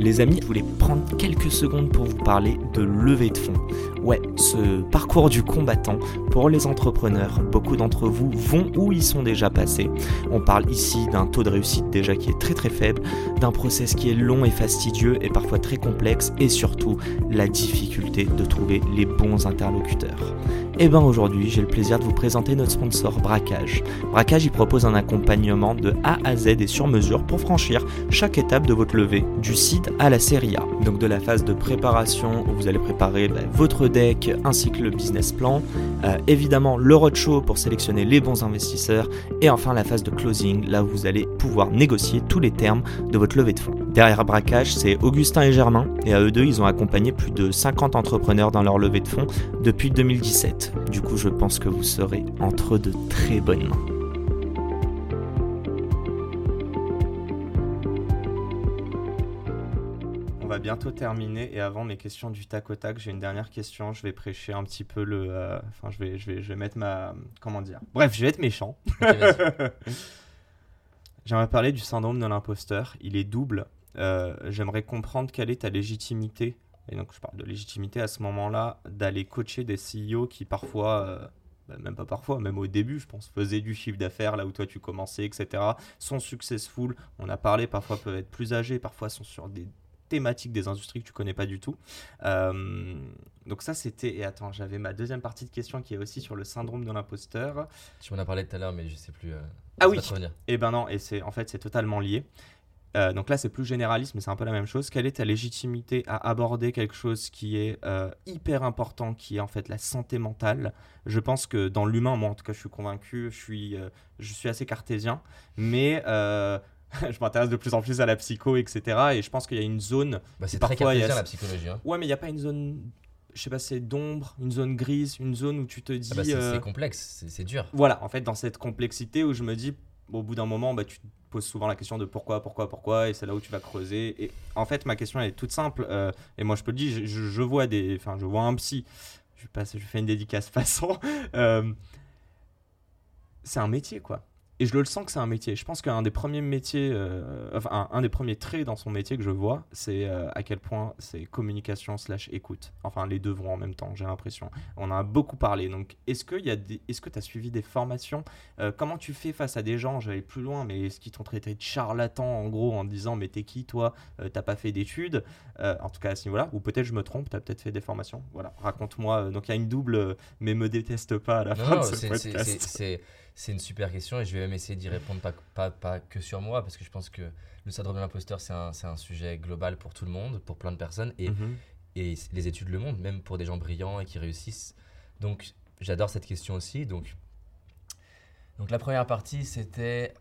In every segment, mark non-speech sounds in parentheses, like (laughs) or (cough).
Les amis, je voulais prendre quelques secondes pour vous parler de levée de fonds. Ouais, ce parcours du combattant pour les entrepreneurs, beaucoup d'entre vous vont où ils sont déjà passés. On parle ici d'un taux de réussite déjà qui est très très faible, d'un process qui est long et fastidieux et parfois très complexe et surtout la difficulté de trouver les bons interlocuteurs. Et bien aujourd'hui, j'ai le plaisir de vous présenter notre sponsor Braquage. Braquage, il propose un accompagnement de A à Z et sur mesure pour franchir chaque étape de votre levée, du seed à la série A. Donc de la phase de préparation où vous allez préparer bah, votre deck ainsi que le business plan, euh, évidemment le roadshow pour sélectionner les bons investisseurs et enfin la phase de closing là où vous allez pouvoir négocier tous les termes de votre levée de fonds. Derrière Braquage, c'est Augustin et Germain et à eux deux, ils ont accompagné plus de 50 entrepreneurs dans leur levée de fonds depuis 2017. Du coup, je pense que vous serez entre de très bonnes mains. On va bientôt terminer et avant mes questions du tac au tac, j'ai une dernière question. Je vais prêcher un petit peu le. Euh, enfin, je vais, je vais, je vais mettre ma. Comment dire? Bref, je vais être méchant. (laughs) J'aimerais parler du syndrome de l'imposteur. Il est double. Euh, j'aimerais comprendre quelle est ta légitimité et donc, je parle de légitimité à ce moment-là d'aller coacher des CEO qui parfois, euh, bah, même pas parfois, même au début, je pense, faisaient du chiffre d'affaires là où toi tu commençais, etc. Sont successful. On a parlé, parfois peuvent être plus âgés, parfois sont sur des thématiques des industries que tu connais pas du tout. Euh, donc ça c'était et attends j'avais ma deuxième partie de question qui est aussi sur le syndrome de l'imposteur. Tu m'en as parlé tout à l'heure mais je sais plus. Euh, ah oui. Et eh ben non et c'est en fait c'est totalement lié. Euh, donc là, c'est plus généraliste, mais c'est un peu la même chose. Quelle est ta légitimité à aborder quelque chose qui est euh, hyper important, qui est en fait la santé mentale? Je pense que dans l'humain, moi en tout cas, je suis convaincu, je suis, euh, je suis assez cartésien, mais (laughs) je m'intéresse de plus en plus à la psycho, etc. Et je pense qu'il y a une zone. Bah, c'est très cartésien la psychologie. Hein. Ouais, mais il n'y a pas une zone je sais pas, c'est d'ombre, une zone grise, une zone où tu te dis. Ah bah c'est complexe, c'est dur. Voilà, en fait, dans cette complexité où je me dis, au bout d'un moment, bah, tu poses souvent la question de pourquoi, pourquoi, pourquoi, et c'est là où tu vas creuser. Et en fait, ma question est toute simple, euh, et moi je peux le dire, je, vois des, enfin, je vois un psy. Je passe, je fais une dédicace (laughs) façon. Euh, c'est un métier, quoi et je le sens que c'est un métier. Je pense qu'un des premiers métiers, euh, enfin un, des premiers traits dans son métier que je vois, c'est euh, à quel point c'est communication slash écoute. Enfin, les deux vont en même temps, j'ai l'impression. On en a beaucoup parlé. Donc, est-ce que y a est-ce que tu as suivi des formations euh, Comment tu fais face à des gens J'allais plus loin, mais est-ce qu'ils t'ont traité de charlatan en gros en disant mais t'es qui toi T'as pas fait d'études En tout cas à ce niveau-là? Ou peut-être je me trompe. T'as peut-être fait des formations? Voilà. Raconte-moi. Donc il y a une double, mais me déteste pas à la fin de ce podcast c'est une super question et je vais même essayer d'y répondre pas, pas, pas, que sur moi parce que je pense que le syndrome de l'imposteur, c'est un, un, sujet global pour tout le monde, pour plein de personnes et, mhm. et les études le montrent, même pour des gens brillants et qui réussissent. Donc j'adore cette question aussi. Donc, donc la première partie, c'était.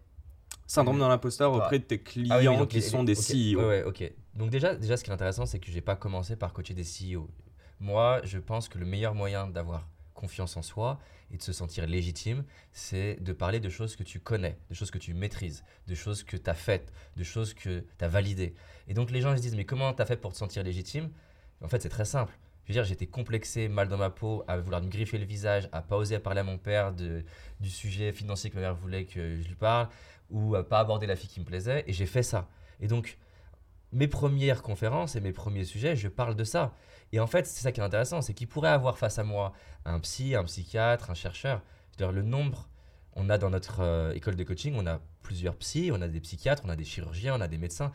Syndrome de l'imposteur bah, auprès de tes ah clients qui sont des CEO. Ouais, ok. Donc déjà, déjà, ce qui est intéressant, c'est que je n'ai pas commencé par coacher des CEO. Moi, je pense que le meilleur moyen d'avoir confiance en soi et de se sentir légitime, c'est de parler de choses que tu connais, de choses que tu maîtrises, de choses que tu as faites, de choses que tu as validées. Et donc les gens se disent mais comment tu as fait pour te sentir légitime? En fait c'est très simple. Je veux dire, j'étais complexé, mal dans ma peau, à vouloir me griffer le visage, à pas oser parler à mon père du sujet financier que ma mère voulait que je lui parle, ou à pas aborder la fille qui me plaisait, et j'ai fait ça. Et donc, mes premières conférences et mes premiers sujets, je parle de ça. Et en fait, c'est ça qui est intéressant, c'est qu'il pourrait avoir face à moi un psy, un psychiatre, un chercheur. C'est-à-dire le nombre, on a dans notre euh, école de coaching, on a plusieurs psys, on a des psychiatres, on a des chirurgiens, on a des médecins.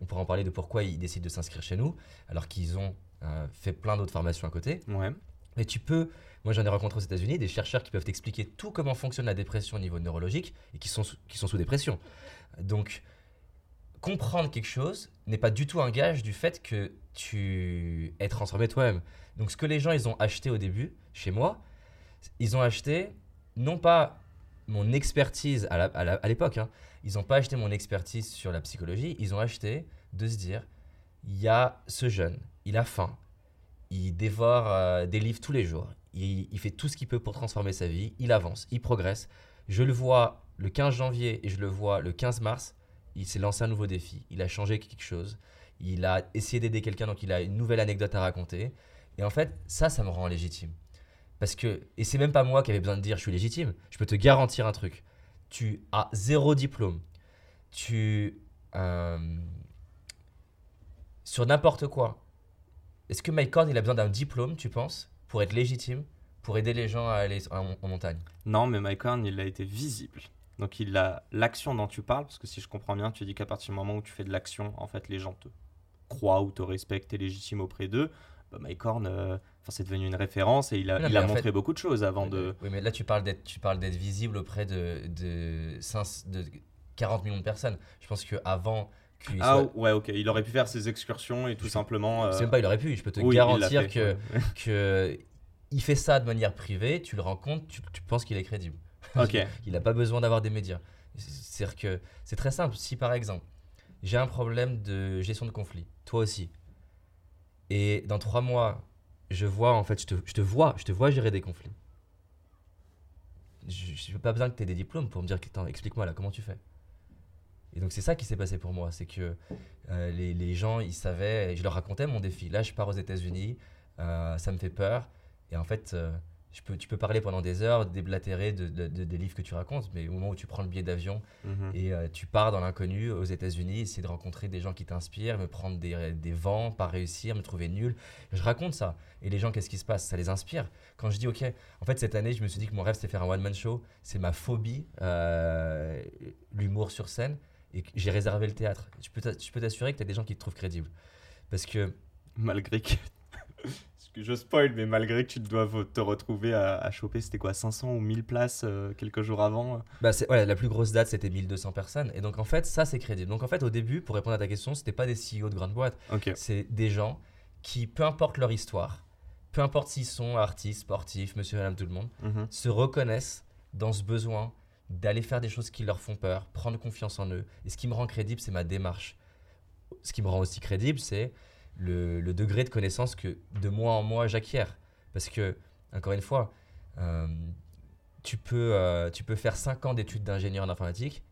on pourrait en parler de pourquoi ils décident de s'inscrire chez nous, alors qu'ils ont euh, fait plein d'autres formations à côté. Ouais. Mais tu peux, moi j'en ai rencontré aux États-Unis, des chercheurs qui peuvent t'expliquer tout comment fonctionne la dépression au niveau neurologique et qui sont, qui sont sous dépression. Donc, comprendre quelque chose n'est pas du tout un gage du fait que tu es transformé toi-même. Donc ce que les gens ils ont acheté au début chez moi, ils ont acheté non pas mon expertise à l'époque, hein, ils n'ont pas acheté mon expertise sur la psychologie, ils ont acheté de se dire il y a ce jeune, il a faim, il dévore euh, des livres tous les jours, il, il fait tout ce qu'il peut pour transformer sa vie, il avance, il progresse. Je le vois le 15 janvier et je le vois le 15 mars, il s'est lancé un nouveau défi, il a changé quelque chose, il a essayé d'aider quelqu'un, donc il a une nouvelle anecdote à raconter. Et en fait, ça, ça me rend légitime. Parce que, et c'est même pas moi qui avais besoin de dire je suis légitime, je peux te garantir un truc. Tu as zéro diplôme, tu. euh, sur n'importe quoi. Est-ce que Mike Horn, il a besoin d'un diplôme, tu penses, pour être légitime, pour aider les gens à aller en, en montagne? Non, mais Mike Horn, il a été visible. Donc il a l'action dont tu parles, parce que si je comprends bien, tu dis qu'à partir du moment où tu fais de l'action, en fait, les gens te croient ou te respectent, t'es légitime auprès d'eux. Bah, Mike Horn, euh, c'est devenu une référence et il a, Non, il a montré fait- beaucoup de choses avant de. Oui, mais là, tu parles d'être, tu parles d'être visible auprès de, de, cinq- de 40 millions de personnes. Je pense qu'avant qu'il Ah soit. ouais, ok. Il aurait pu faire ses excursions et tout simplement. euh, C'est même pas, il aurait pu. Je peux te oui, garantir fait, que, ouais. (laughs) que il fait ça de manière privée, tu le rencontres, tu, tu penses qu'il est crédible. Ok. Il n'a pas besoin d'avoir des médias. C'est-à-dire que c'est très simple. Si par exemple, j'ai un problème de gestion de conflit, toi aussi, et dans trois mois, je vois, en fait, je te, je te vois, je te vois gérer des conflits. Je n'ai pas besoin que tu aies des diplômes pour me dire, explique-moi là, comment tu fais? Et donc c'est ça qui s'est passé pour moi, c'est que euh, les, les gens, ils savaient, et je leur racontais mon défi. Là, je pars aux États-Unis, euh, ça me fait peur, et en fait, euh, je peux, tu peux parler pendant des heures, déblatérer de, de- de- des livres que tu racontes, mais au moment où tu prends le billet d'avion Mhm. et euh, tu pars dans l'inconnu aux États-Unis, essayer de rencontrer des gens qui t'inspirent, me prendre des, des vents, pas réussir, me trouver nul. Je raconte ça. Et les gens, qu'est-ce qui se passe? Ça les inspire. Quand je dis, OK, en fait, cette année, je me suis dit que mon rêve, c'était faire un one-man show. C'est ma phobie, euh, l'humour sur scène. Et j'ai réservé le théâtre. Tu peux t'assurer que tu as des gens qui te trouvent crédible. Parce que Malgré que. Je spoil, mais malgré que tu dois te retrouver à, à choper, c'était quoi, 500 ou 1000 places euh, quelques jours avant Bah c'est, ouais, la plus grosse date, c'était 1200 personnes. Et donc, en fait, ça, c'est crédible. Donc, en fait, au début, pour répondre à ta question, c'était pas des CEO de grandes boîtes. Ok. C'est des gens qui, peu importe leur histoire, peu importe s'ils sont artistes, sportifs, monsieur, madame, tout le monde, Mhm. se reconnaissent dans ce besoin d'aller faire des choses qui leur font peur, prendre confiance en eux. Et ce qui me rend crédible, c'est ma démarche. Ce qui me rend aussi crédible, c'est le, le degré de connaissance que de mois en mois j'acquiers. Parce que, encore une fois, euh, tu, peux, euh, tu peux faire 5 ans d'études d'ingénieur en informatique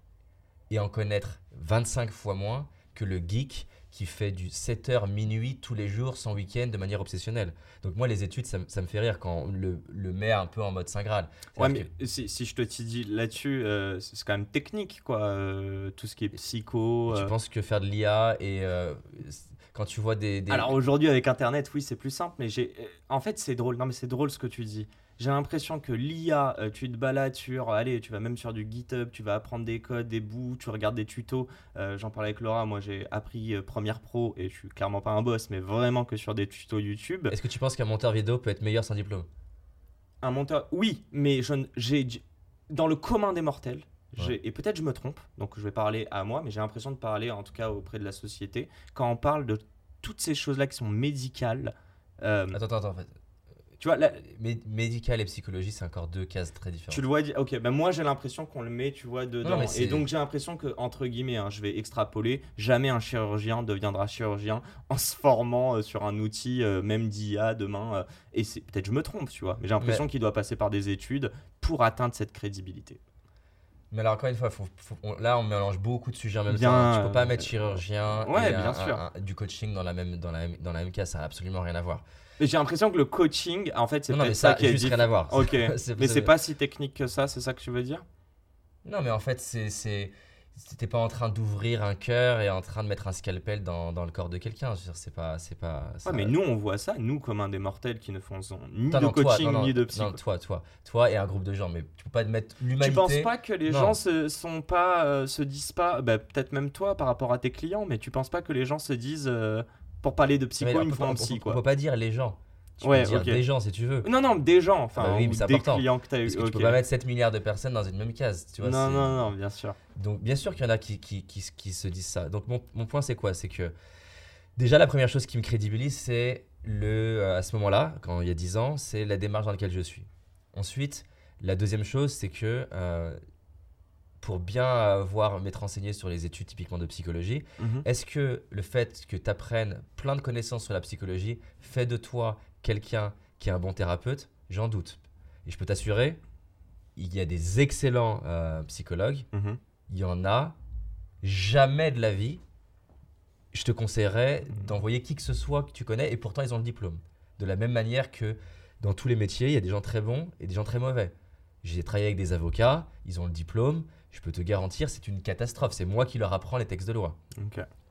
et en connaître 25 fois moins que le geek qui fait du 7h minuit tous les jours sans week-end de manière obsessionnelle. Donc moi les études ça, me- ça me fait rire quand on le, le met un peu en mode Saint Graal. Ouais, mais si, si je te dis là-dessus, euh, c'est quand même technique, quoi. euh, tout ce qui est psycho. tu euh. penses que faire de l'IA et quand tu vois des... des- Alors aujourd'hui, avec Internet, oui, c'est plus simple, mais j'ai. euh, En fait, c'est drôle. Non, mais c'est drôle ce que tu dis. J'ai l'impression que l'IA, euh, tu te balades sur. Allez, tu vas même sur du GitHub, tu vas apprendre des codes, des bouts, tu regardes des tutos. Euh, J'en parlais avec Laura, moi j'ai appris euh, Premiere Pro et je suis clairement pas un boss, mais vraiment que sur des tutos YouTube. Est-ce que tu penses qu'un monteur vidéo peut être meilleur sans diplôme? Un monteur, oui, mais je j'ai dans le commun des mortels. Et peut-être je me trompe, donc je vais parler à moi, mais j'ai l'impression de parler en tout cas auprès de la société. Quand on parle de toutes ces choses-là qui sont médicales, euh, Attends, attends, attends. Tu vois, là, Mé- médical et psychologie, c'est encore deux cases très différentes. tu le vois, ok, ben moi j'ai l'impression qu'on le met, tu vois, dedans. Non, et donc j'ai l'impression que, entre guillemets, hein, je vais extrapoler, jamais un chirurgien deviendra chirurgien (laughs) en se formant euh, sur un outil, euh, même d'IA demain. euh, et c'est peut-être je me trompe, tu vois, mais j'ai l'impression qu'il doit passer par des études pour atteindre cette crédibilité. Mais alors encore une fois, faut- faut- on- là on mélange beaucoup de sujets en même Bien, temps. Tu peux pas mettre chirurgien ouais, et bien un- sûr. un- un- du coaching dans la même dans la, dans la même case, ça n'a absolument rien à voir. Mais j'ai l'impression que le coaching, en fait, c'est Non, non, mais ça ça qui juste rien à voir. Ok, (laughs) mais c'est pas si technique que ça, c'est ça que tu veux dire? Non, mais en fait, c'est c'est t'es pas en train d'ouvrir un cœur et en train de mettre un scalpel dans, dans le corps de quelqu'un. Je veux dire, C'est pas c'est pas. ça- Ouais, mais nous, on voit ça, nous, comme un des mortels qui ne font ni de non, coaching, non, ni de non, psycho. toi, toi, toi et un groupe de gens, mais tu peux pas mettre Tu l'humanité. penses pas que les gens se sont pas euh, se disent pas bah, peut-être même toi par rapport à tes clients mais tu penses pas que les gens se disent euh, pour parler de psycho on il me faut un on- psy On quoi. peut pas dire les gens. Tu Ouais, peux dire ok. des gens si tu veux. Non non des gens enfin Bah oui, ou mais c'est des important. clients que tu as eu. Parce que ok. tu peux pas mettre 7 milliards de personnes dans une même case. Tu vois, non non non bien sûr. Donc, bien sûr qu'il y en a qui, qui, qui, se disent ça. Donc, mon, mon point, c'est quoi? C'est que déjà, la première chose qui me crédibilise, c'est le, euh, à ce moment-là, quand il y a 10 ans, c'est la démarche dans laquelle je suis. Ensuite, la deuxième chose, c'est que pour bien avoir m'être renseigné sur les études typiquement de psychologie, Mhm. est-ce que le fait que tu apprennes plein de connaissances sur la psychologie fait de toi quelqu'un qui est un bon thérapeute J'en doute. Et je peux t'assurer, il y a des excellents euh, psychologues, Mhm. il y en a, jamais de la vie, je te conseillerais d'envoyer qui que ce soit que tu connais, et pourtant ils ont le diplôme. De la même manière que dans tous les métiers, il y a des gens très bons et des gens très mauvais. J'ai travaillé avec des avocats, ils ont le diplôme, je peux te garantir, c'est une catastrophe. C'est moi qui leur apprends les textes de loi.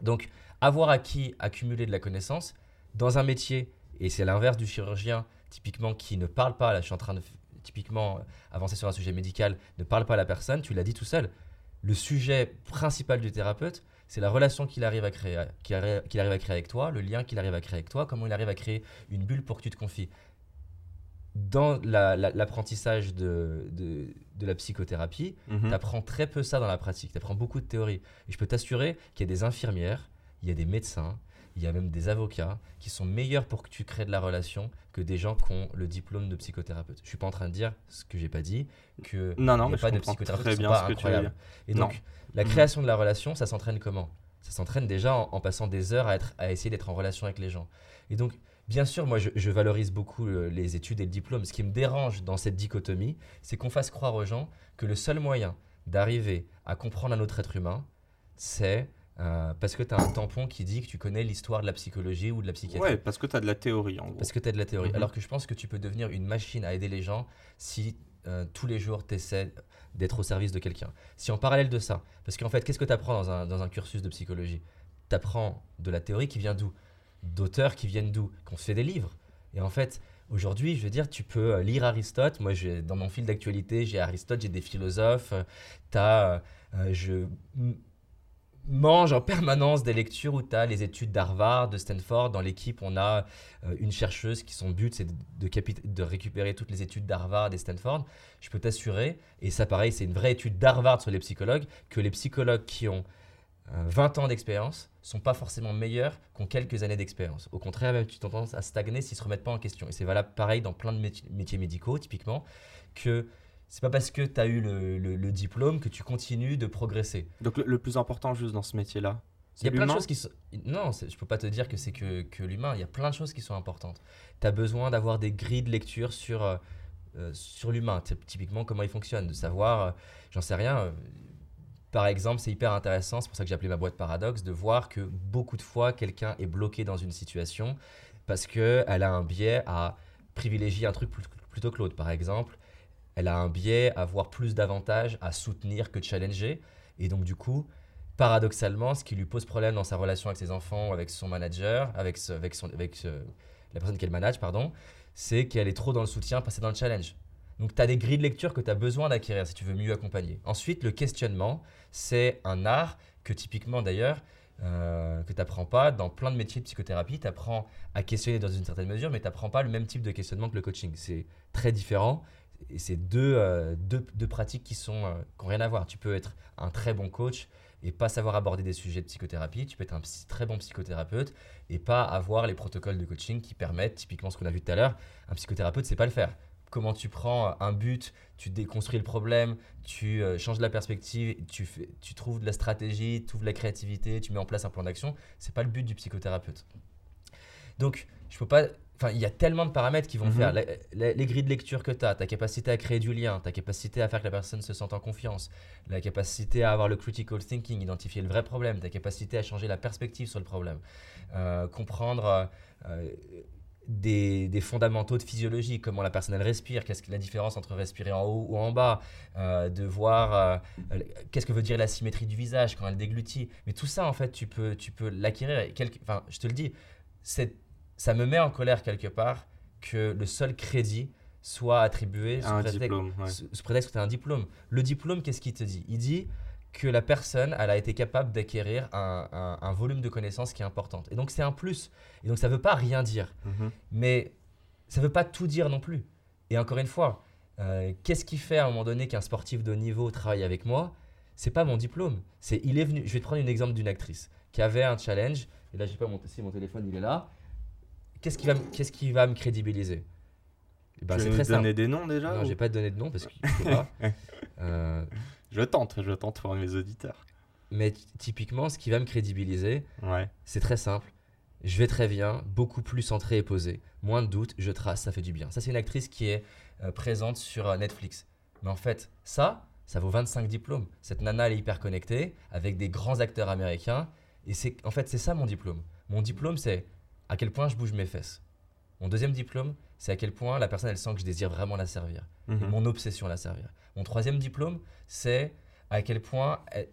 Donc, avoir acquis, accumuler de la connaissance dans un métier, et c'est l'inverse du chirurgien, typiquement, qui ne parle pas, là je suis en train de typiquement euh, avancer sur un sujet médical, ne parle pas à la personne, tu l'as dit tout seul. Le sujet principal du thérapeute, c'est la relation qu'il arrive, à créer, qu'il qu'il arrive à créer avec toi, le lien qu'il arrive à créer avec toi, comment il arrive à créer une bulle pour que tu te confies. Dans la- la- l'apprentissage de, de, de la psychothérapie, Mhm. tu apprends très peu ça dans la pratique. Tu apprends beaucoup de théorie. Et je peux t'assurer qu'il y a des infirmières, il y a des médecins, il y a même des avocats qui sont meilleurs pour que tu crées de la relation que des gens qui ont le diplôme de psychothérapeute. Je suis pas en train de dire ce que j'ai pas dit, que Non, non, il y mais a je pas de comprends psychothérapeutes très bien pas ce que tu veux incroyables. dire. Et Non. donc, la Mhm. création de la relation, ça s'entraîne comment? Ça s'entraîne déjà en, en passant des heures à, être, à essayer d'être en relation avec les gens. Et donc, bien sûr, moi, je, je valorise beaucoup euh, les études et le diplôme. Ce qui me dérange dans cette dichotomie, c'est qu'on fasse croire aux gens que le seul moyen d'arriver à comprendre un autre être humain, c'est euh, parce que tu as un tampon qui dit que tu connais l'histoire de la psychologie ou de la psychiatrie. Ouais, parce que tu as de la théorie en gros. Parce que tu as de la théorie. Mhm. Alors que je pense que tu peux devenir une machine à aider les gens si euh, tous les jours tu essaies d'être au service de quelqu'un. Si en parallèle de ça, parce qu'en fait, qu'est-ce que tu apprends dans un, dans un cursus de psychologie? Tu apprends de la théorie qui vient d'où? D'auteurs qui viennent d'où? Qu'on se fait des livres. Et en fait, aujourd'hui, je veux dire, tu peux euh, lire Aristote. Moi, j'ai- dans mon fil d'actualité, j'ai Aristote, j'ai des philosophes. tu as. je mange en permanence des lectures où tu as les études d'Harvard, de Stanford. Dans l'équipe, on a euh, une chercheuse qui son but c'est de, récupérer toutes les études d'Harvard et Stanford. Je peux t'assurer, et ça pareil, c'est une vraie étude d'Harvard sur les psychologues, que les psychologues qui ont euh, 20 ans d'expérience sont pas forcément meilleurs qu'ont quelques années d'expérience. Au contraire, même tu tendance à stagner s'ils se remettent pas en question. Et c'est valable pareil dans plein de métiers médicaux, typiquement, que c'est pas parce que tu as eu le, le- le diplôme que tu continues de progresser. Donc le, le plus important juste dans ce métier-là, Il y a plein de choses qui sont. Non, je peux pas te dire que c'est que, que l'humain. Il y a plein de choses qui sont importantes. Tu as besoin d'avoir des grilles de lecture sur, euh, euh, sur l'humain, Typ- typiquement comment il fonctionne, de savoir, euh, j'en sais rien. euh, par exemple, c'est hyper intéressant, c'est pour ça que j'ai appelé ma boîte paradoxe, de voir que beaucoup de fois, quelqu'un est bloqué dans une situation parce qu'elle a un biais à privilégier un truc plutôt que l'autre. Par exemple, elle a un biais à voir plus d'avantages à soutenir que challenger. Et donc, du coup, paradoxalement, ce qui lui pose problème dans sa relation avec ses enfants, avec son manager, avec, la personne qu'elle manage, pardon, c'est qu'elle est trop dans le soutien, passer dans le challenge. Donc, tu as des grilles de lecture que tu as besoin d'acquérir si tu veux mieux accompagner. Ensuite, le questionnement, c'est un art que typiquement d'ailleurs, euh, que tu n'apprends pas dans plein de métiers de psychothérapie. Tu apprends à questionner dans une certaine mesure, mais tu n'apprends pas le même type de questionnement que le coaching. C'est très différent. Et c'est deux, euh, deux, deux pratiques qui sont euh, rien à voir. Tu peux être un très bon coach et pas savoir aborder des sujets de psychothérapie. Tu peux être un très bon psychothérapeute et pas avoir les protocoles de coaching qui permettent, typiquement ce qu'on a vu tout à l'heure, un psychothérapeute, c'est pas le faire. Comment tu prends un but, tu déconstruis le problème, tu euh, changes la perspective, tu, trouves de la stratégie, tu ouvres de la créativité, tu mets en place un plan d'action, c'est pas le but du psychothérapeute. Donc, je peux pas. Enfin, il y a tellement de paramètres qui vont Mhm. faire. Les grilles de lecture que tu as, ta capacité à créer du lien, ta capacité à faire que la personne se sente en confiance, la capacité à avoir le critical thinking, identifier le vrai problème, ta capacité à changer la perspective sur le problème, euh, comprendre euh, euh, des, des fondamentaux de physiologie, comment la personne elle respire, qu'est-ce que la différence entre respirer en haut ou en bas, euh, de voir qu'est-ce que veut dire la symétrie du visage quand elle déglutit. Mais tout ça, en fait, tu peux, tu peux l'acquérir. Enfin, je te le dis, c'est, ça me met en colère quelque part que le seul crédit soit attribué sous un prétexte, diplôme. ouais. sous sous prétexte que tu as un diplôme. Le diplôme, qu'est-ce qu'il te dit? Il dit que la personne, elle a été capable d'acquérir un, un- un volume de connaissances qui est important. Et donc, c'est un plus. Et donc, ça ne veut pas rien dire. Mhm. Mais ça ne veut pas tout dire non plus. Et encore une fois, euh, qu'est-ce qui fait à un moment donné qu'un sportif de haut niveau travaille avec moi? C'est pas mon diplôme. C'est il est venu. Je vais te prendre un exemple d'une actrice qui avait un challenge. Et là, je sais pas mon, si mon téléphone il est là. Qu'est-ce qui va, me- qu'est-ce qui va me crédibiliser? Eh ben, tu veux nous donner des noms déjà Non, ou- j'ai pas donné de nom parce pas. (laughs) Euh, Je tente, je tente pour mes auditeurs. Mais typiquement, ce qui va me crédibiliser, Ouais. c'est très simple. Je vais très bien, beaucoup plus centré et posé. Moins de doutes, je trace, ça fait du bien. Ça, c'est une actrice qui est euh, présente sur euh, Netflix. Mais en fait, ça, ça vaut 25 diplômes. Cette nana, elle est hyper connectée, avec des grands acteurs américains. Et c'est, en fait, c'est ça mon diplôme. Mon diplôme, c'est à quel point je bouge mes fesses. Mon deuxième diplôme, c'est à quel point la personne, elle sent que je désire vraiment la servir. et Mhm. mon obsession à la servir. Mon troisième diplôme, c'est à quel point eh,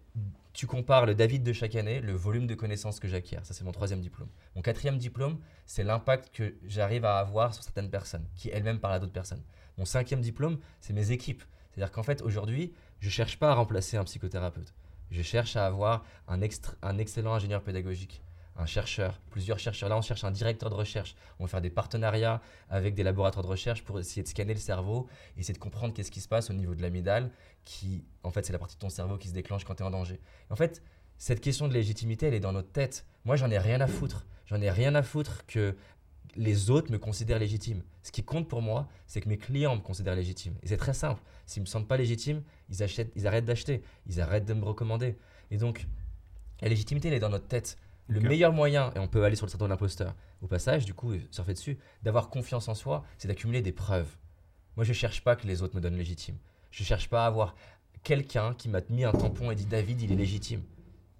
tu compares le David de chaque année, le volume de connaissances que j'acquiers. Ça, c'est mon troisième diplôme. Mon quatrième diplôme, c'est l'impact que j'arrive à avoir sur certaines personnes, qui elles-mêmes parlent à d'autres personnes. Mon cinquième diplôme, c'est mes équipes. C'est-à-dire qu'en fait, aujourd'hui, je ne cherche pas à remplacer un psychothérapeute. Je cherche à avoir un, extra- un excellent ingénieur pédagogique, un chercheur, plusieurs chercheurs. Là, on cherche un directeur de recherche. On va faire des partenariats avec des laboratoires de recherche pour essayer de scanner le cerveau, essayer de comprendre qu'est-ce qui se passe au niveau de l'amygdale, qui, en fait, c'est la partie de ton cerveau qui se déclenche quand tu es en danger. En fait, cette question de légitimité, elle est dans notre tête. Moi, j'en ai rien à foutre. J'en ai rien à foutre que les autres me considèrent légitime. Ce qui compte pour moi, c'est que mes clients me considèrent légitime. Et c'est très simple. S'ils ne me sentent pas légitime, ils, achètent, ils arrêtent d'acheter. Ils arrêtent de me recommander. Et donc, la légitimité, elle est dans notre tête. Le meilleur moyen, et on peut aller sur le syndrome de l'imposteur, au passage, du coup, surfer dessus, d'avoir confiance en soi, c'est d'accumuler des preuves. Moi, je cherche pas que les autres me donnent légitime. Je cherche pas à avoir quelqu'un qui m'a mis un tampon et dit David, il est légitime.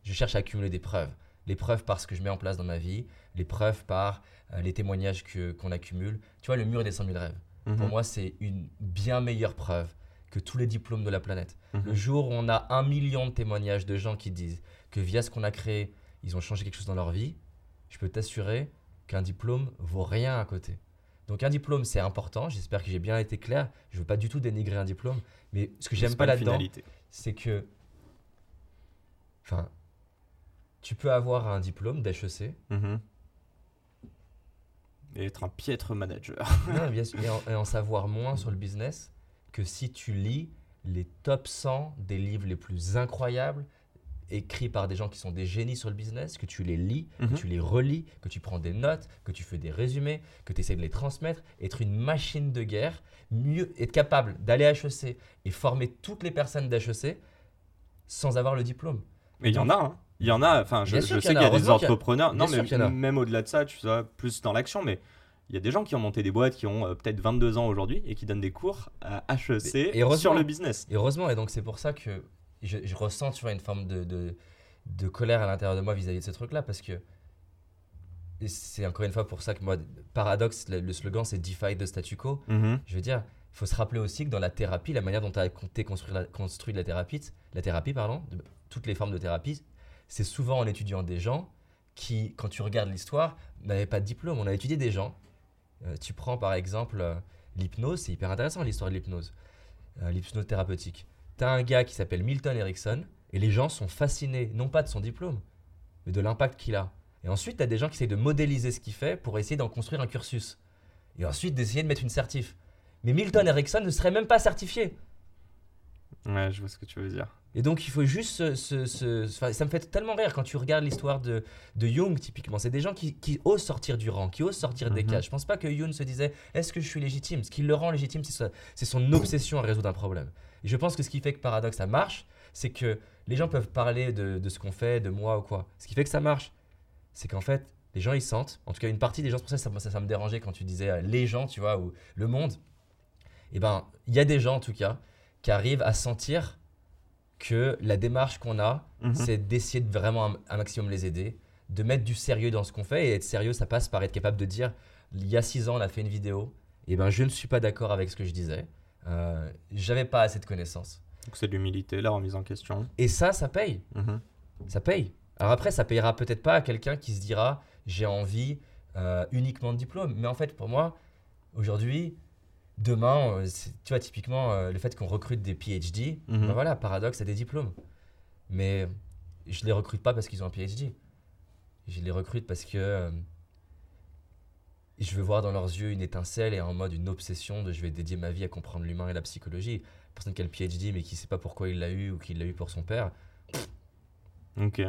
Je cherche à accumuler des preuves. Les preuves par ce que je mets en place dans ma vie, les preuves par euh, les témoignages que- qu'on accumule. Tu vois, le mur des 100 000 rêves. Mhm. Pour moi, c'est une bien meilleure preuve que tous les diplômes de la planète. Mhm. Le jour où on a un million de témoignages de gens qui disent que via ce qu'on a créé, ils ont changé quelque chose dans leur vie, je peux t'assurer qu'un diplôme vaut rien à côté. Donc un diplôme, c'est important. J'espère que j'ai bien été clair. Je veux pas du tout dénigrer un diplôme, mais ce que j'aime pas là-dedans, c'est que, enfin, tu peux avoir un diplôme d'HEC, Mhm. Et être un piètre manager. (laughs) Non, bien sûr, et, en, et en savoir moins sur le business que si tu lis les top 100 des livres les plus incroyables écrits par des gens qui sont des génies sur le business, que tu les lis, Mhm. que tu les relis, que tu prends des notes, que tu fais des résumés, que tu essaies de les transmettre, être une machine de guerre, mieux être capable d'aller à HEC et former toutes les personnes d'HEC sans avoir le diplôme. Mais il y en a, hein. Il y en a, enfin, je, je qu'il sais y qu'il y a, des a- entrepreneurs. Non, mais même au-delà de ça, tu vois, plus dans l'action, mais il y a des gens qui ont monté des boîtes qui ont euh, peut-être 22 ans aujourd'hui et qui donnent des cours à HEC Et sur le business. Et heureusement, et donc c'est pour ça que je, je ressens tu vois, une forme de, de, de colère à l'intérieur de moi vis-à-vis de ce truc-là, parce que c'est encore une fois pour ça que moi, paradoxe, le, le slogan c'est Defy the statu quo. Mhm. Je veux dire, il faut se rappeler aussi que dans la thérapie, la manière dont tu as construit la, construit la thérapie, la thérapie pardon, de- toutes les formes de thérapie, c'est souvent en étudiant des gens qui, quand tu regardes l'histoire, n'avaient pas de diplôme. On a étudié des gens. Euh, tu prends par exemple euh, l'hypnose, c'est hyper intéressant l'histoire de l'hypnose, euh, l'hypnose thérapeutique. Tu as un gars qui s'appelle Milton Erickson et les gens sont fascinés, non pas de son diplôme, mais de l'impact qu'il a. Et ensuite, tu as des gens qui essayent de modéliser ce qu'il fait pour essayer d'en construire un cursus. Et ensuite, d'essayer de mettre une certif. Mais Milton Erickson ne serait même pas certifié. Ouais, je vois ce que tu veux dire. Et donc, il faut juste se. ça me fait tellement rire quand tu regardes l'histoire de, de Jung, typiquement. C'est des gens qui, qui osent sortir du rang, qui osent sortir des Mhm. cases. Je pense pas que Jung se disait est-ce que je suis légitime? Ce qui le rend légitime, c'est son obsession à résoudre un problème. Et je pense que ce qui fait que Paradoxe, ça marche, c'est que les gens peuvent parler de, de ce qu'on fait, de moi ou quoi. Ce qui fait que ça marche, c'est qu'en fait, les gens ils sentent, en tout cas une partie des gens, c'est pour ça que ça, ça, ça me dérangeait quand tu disais euh, les gens, tu vois, ou le monde. Et ben, il y a des gens en tout cas qui arrivent à sentir que la démarche qu'on a, Mhm. c'est d'essayer de vraiment un, un maximum les aider, de mettre du sérieux dans ce qu'on fait. Et être sérieux, ça passe par être capable de dire il y a six ans, on a fait une vidéo, et ben je ne suis pas d'accord avec ce que je disais. Euh, J'avais pas assez de connaissances. Donc c'est de l'humilité, la remise en question. Et ça, ça paye. Mhm. Ça paye. Alors après, ça payera peut-être pas à quelqu'un qui se dira j'ai envie euh, uniquement de diplôme. Mais en fait, pour moi, aujourd'hui, demain, euh, tu vois, typiquement, euh, le fait qu'on recrute des PhD, Mhm. ben voilà, paradoxe, à des diplômes. Mais je les recrute pas parce qu'ils ont un PhD. Je les recrute parce que je veux voir dans leurs yeux une étincelle et en mode une obsession de je vais dédier ma vie à comprendre l'humain et la psychologie. Personne qui a le PhD mais qui sait pas pourquoi il l'a eu ou qu'il l'a eu pour son père. Ok.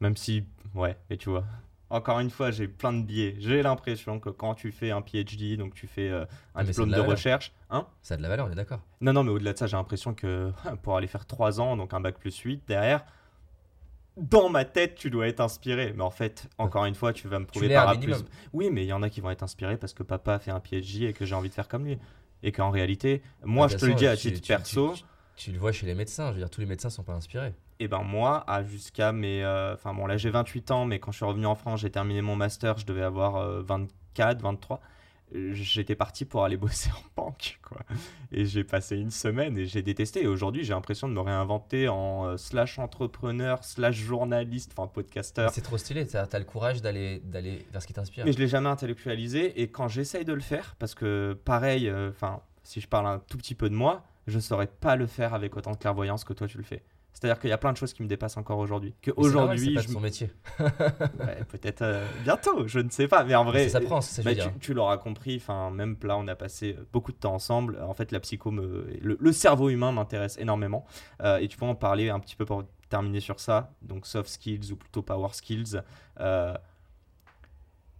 Même si, ouais, mais tu vois, encore une fois, j'ai plein de biais. J'ai l'impression que quand tu fais un PhD, donc tu fais euh, un Ah, diplôme de recherche, hein Ça a de la valeur, on est d'accord. Non, non, mais au-delà de ça, j'ai l'impression que (laughs) pour aller faire 3 ans, donc un bac plus 8 derrière, dans ma tête, tu dois être inspiré. Mais en fait, encore une fois, tu vas me prouver par A plus. Oui, mais il y en a qui vont être inspirés parce que papa a fait un PhD et que j'ai envie de faire comme lui. Et qu'en réalité, moi, je te le dis à titre perso, Tu, tu le vois chez les médecins. Je veux dire, tous les médecins sont pas inspirés. et ben moi, à jusqu'à mes. euh, Enfin bon, là j'ai 28 ans, mais quand je suis revenu en France, j'ai terminé mon master, je devais avoir euh, 24, 23. J'étais parti pour aller (laughs) bosser en banque, quoi. Et j'ai passé une semaine et j'ai détesté. Et aujourd'hui, j'ai l'impression de me réinventer en euh, slash entrepreneur, slash journaliste, enfin podcasteur. C'est trop stylé. T'as as le courage d'aller d'aller vers ce qui t'inspire. Mais je l'ai jamais intellectualisé. Et quand j'essaye de le faire, parce que pareil, euh, enfin, si je parle un tout petit peu de moi, je saurais pas le faire avec autant de clairvoyance que toi tu le fais. C'est-à-dire qu'il y a plein de choses qui me dépassent encore aujourd'hui. Que aujourd'hui, je pas son métier. (laughs) Ouais, peut-être euh, bientôt, je ne sais pas. Mais en vrai, ça c'est ça bah, tu, l'auras compris. Enfin, même là, on a passé beaucoup de temps ensemble. En fait, la psycho, me, le, le cerveau humain m'intéresse énormément. Euh, et tu peux en parler un petit peu pour terminer sur ça. Donc, soft skills ou plutôt power skills. Euh,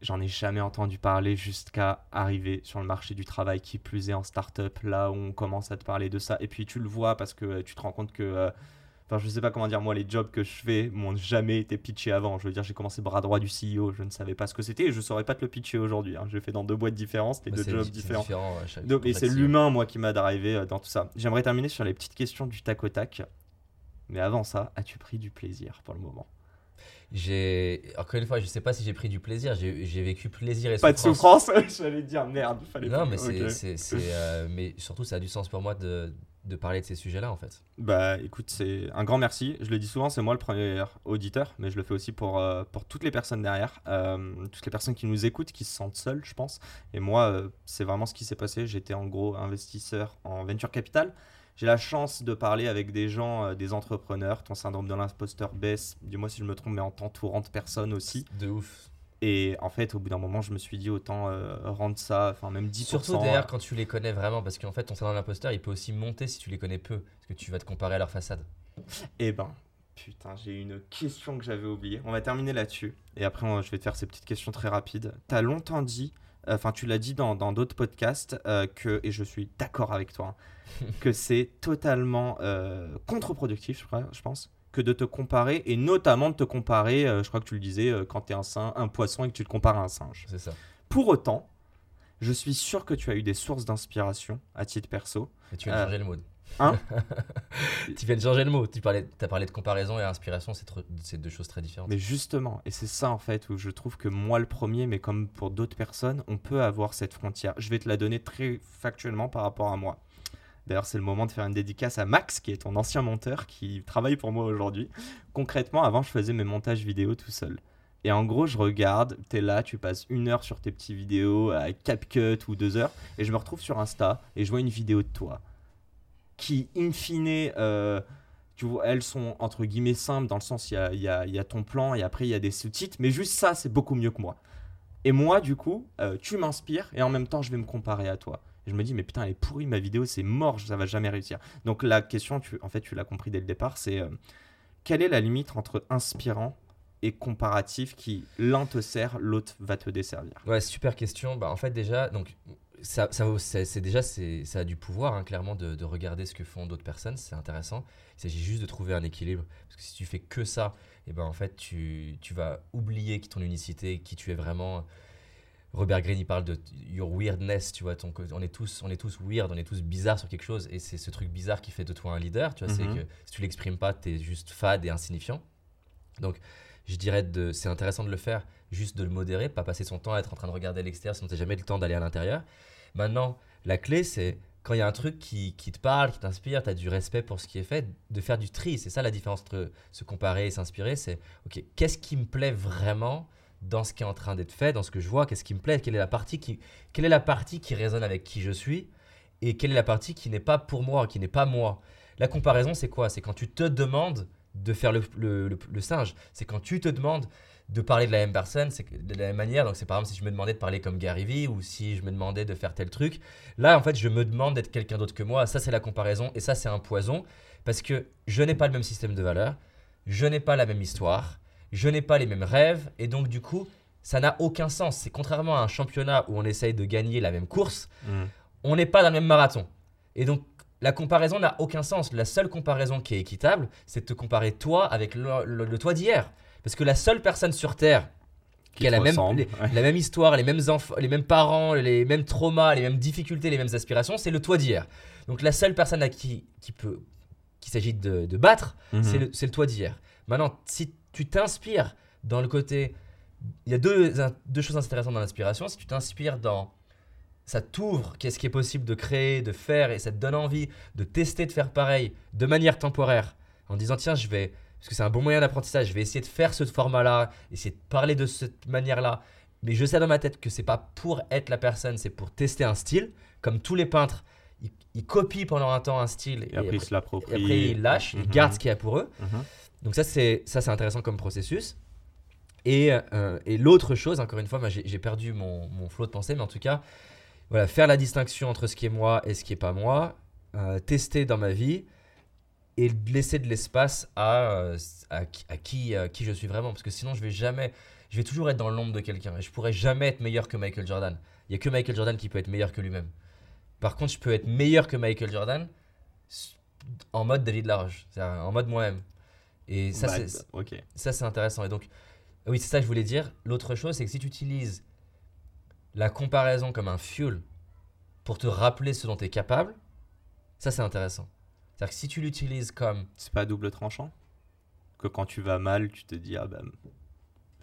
J'en ai jamais entendu parler jusqu'à arriver sur le marché du travail, qui plus est en start-up, là où on commence à te parler de ça. Et puis tu le vois parce que euh, tu te rends compte que euh, Enfin, je sais pas comment dire, moi, les jobs que je fais m'ont jamais été pitchés avant. Je veux dire, j'ai commencé bras droit du CEO, je ne savais pas ce que c'était et je saurais pas te le pitcher aujourd'hui. hein. J'ai fait dans deux boîtes différentes, les Bah, deux jobs différents. différent, ouais, Donc, et c'est l'humain, moi, qui m'a drivé euh, dans tout ça. J'aimerais terminer sur les petites questions du tac au tac. Mais avant ça, as-tu pris du plaisir pour le moment? J'ai encore une fois, je sais pas si j'ai pris du plaisir. J'ai vécu plaisir et Pas de souffrance (laughs) J'allais dire merde, fallait Non, pas- mais c'est, ok. c'est, c'est, euh, mais surtout, ça a du sens pour moi de, de parler de ces sujets-là, en fait. Bah écoute, c'est un grand merci. Je le dis souvent, c'est moi le premier auditeur, mais je le fais aussi pour, euh, pour toutes les personnes derrière, euh, toutes les personnes qui nous écoutent, qui se sentent seules, je pense. Et moi, euh, c'est vraiment ce qui s'est passé. J'étais en gros investisseur en venture capital. J'ai la chance de parler avec des gens, des entrepreneurs. Ton syndrome de l'imposteur baisse, dis-moi si je me trompe, mais en t'entourant de personnes aussi. De ouf. Et en fait, au bout d'un moment, je me suis dit autant euh, rendre ça, enfin même 10%. Surtout d'ailleurs quand tu les connais vraiment, parce qu'en fait, ton syndrome de l'imposteur, il peut aussi monter si tu les connais peu, parce que tu vas te comparer à leur façade. Eh ben, putain, j'ai une question que j'avais oubliée. On va terminer là-dessus. Et après, on- je vais te faire ces petites questions très rapides. T'as longtemps dit, euh, enfin, tu l'as dit dans dans d'autres podcasts, euh, que, et je suis d'accord avec toi, hein, (laughs) que c'est totalement euh, contre-productif, je, crois, je pense, que de te comparer, et notamment de te comparer, euh, je crois que tu le disais, euh, quand t'es un, sin- un poisson et que tu te compares à un singe. C'est ça. Pour autant, je suis sûr que tu as eu des sources d'inspiration à titre perso. Et tu viens de Euh, changer le mot. hein (laughs) Tu viens de changer le mot. Tu parlais, as parlé de comparaison et inspiration, c'est deux choses très différentes. Mais justement, et c'est ça en fait où je trouve que moi le premier, mais comme pour d'autres personnes, on peut avoir cette frontière. Je vais te la donner très factuellement par rapport à moi. D'ailleurs, c'est le moment de faire une dédicace à Max, qui est ton ancien monteur, qui travaille pour moi aujourd'hui. Concrètement, avant, je faisais mes montages vidéo tout seul. Et en gros, je regarde, t'es là, tu passes une heure sur tes petites vidéos à CapCut ou deux heures, et je me retrouve sur Insta et je vois une vidéo de toi qui, in fine, euh, tu vois, elles sont entre guillemets simples dans le sens il y a, y y a ton plan et après il y a des sous-titres, mais juste ça, c'est beaucoup mieux que moi. Et moi, du coup, euh, tu m'inspires et en même temps, je vais me comparer à toi. Je me dis, mais putain, elle est pourrie ma vidéo, c'est mort, ça va jamais réussir. Donc la question, tu, en fait, tu l'as compris dès le départ, c'est euh, quelle est la limite entre inspirant et comparatif qui l'un te sert, l'autre va te desservir? Ouais, super question. Bah, en fait, déjà, donc, ça, ça, c'est, déjà, ça a du pouvoir, hein, clairement, de, de regarder ce que font d'autres personnes. C'est intéressant. Il s'agit juste de trouver un équilibre. Parce que si tu fais que ça, et ben, en fait, tu, tu vas oublier ton unicité, qui tu es vraiment. Robert Greene, il parle de your weirdness, tu vois. Ton, on, est tous, on est tous weird, on est tous bizarres sur quelque chose. Et c'est ce truc bizarre qui fait de toi un leader, tu vois. Mhm. C'est que si tu l'exprimes pas, tu es juste fade et insignifiant. Donc, je dirais de c'est intéressant de le faire, juste de le modérer, pas passer son temps à être en train de regarder à l'extérieur, sinon tu jamais le temps d'aller à l'intérieur. Maintenant, la clé, c'est quand il y a un truc qui, qui te parle, qui t'inspire, tu as du respect pour ce qui est fait, de faire du tri. C'est ça la différence entre se comparer et s'inspirer. C'est, OK, qu'est-ce qui me plaît vraiment dans ce qui est en train d'être fait, dans ce que je vois, qu'est-ce qui me plaît, quelle est la partie qui, quelle est la partie qui résonne avec qui je suis et quelle est la partie qui n'est pas pour moi, qui n'est pas moi. La comparaison, c'est quoi? C'est quand tu te demandes de faire le, singe. C'est quand tu te demandes de parler de la même personne, de la même manière. Donc, c'est par exemple si je me demandais de parler comme Gary Vee ou si je me demandais de faire tel truc. Là, en fait, je me demande d'être quelqu'un d'autre que moi. Ça, c'est la comparaison et ça, c'est un poison parce que je n'ai pas le même système de valeurs, je n'ai pas la même histoire, je n'ai pas les mêmes rêves, et donc du coup, ça n'a aucun sens. C'est contrairement à un championnat où on essaye de gagner la même course, Mm. on n'est pas dans le même marathon. Et donc, la comparaison n'a aucun sens. La seule comparaison qui est équitable, c'est de te comparer toi avec le, le- le toi d'hier. Parce que la seule personne sur Terre Qui qui a la même, ressemble, les- ouais. la même histoire, les mêmes, enfants, les mêmes parents, les mêmes traumas, les mêmes difficultés, les mêmes aspirations, c'est le toi d'hier. Donc la seule personne à qui, qui peut, qu'il s'agit de, de battre, Mhm. c'est le, c'est le toi d'hier. Maintenant, si tu t'inspires dans le côté... Il y a deux, deux choses intéressantes dans l'inspiration. Si tu t'inspires dans... Ça t'ouvre qu'est-ce qui est possible de créer, de faire, et ça te donne envie de tester, de faire pareil, de manière temporaire, en disant, tiens, je vais... Parce que c'est un bon moyen d'apprentissage, je vais essayer de faire ce format-là, essayer de parler de cette manière-là. Mais je sais dans ma tête que c'est pas pour être la personne, c'est pour tester un style. Comme tous les peintres, ils, copient pendant un temps un style Et après, ils se et l'approprient. après, ils lâchent, ils Mhm. gardent ce qu'il y a pour eux. Mhm. Donc ça, c'est ça, c'est intéressant comme processus. Et, euh, et l'autre chose, encore une fois, j'ai perdu mon, mon flot de pensée, mais en tout cas, voilà, faire la distinction entre ce qui est moi et ce qui est pas moi, euh, tester dans ma vie et laisser de l'espace à, euh, à, qui, qui, je suis vraiment. Parce que sinon, je vais jamais, je vais toujours être dans l'ombre de quelqu'un et je pourrais jamais être meilleur que Michael Jordan. Il y a que Michael Jordan qui peut être meilleur que lui-même. Par contre, je peux être meilleur que Michael Jordan en mode David Laroche, en mode moi-même. Et ça, Bah, c'est intéressant. Et donc, oui, c'est ça que je voulais dire. L'autre chose, c'est que si tu utilises la comparaison comme un fuel pour te rappeler ce dont tu es capable, ça, c'est intéressant. C'est-à-dire que si tu l'utilises comme. C'est pas double tranchant Que quand tu vas mal, tu te dis, ah ben,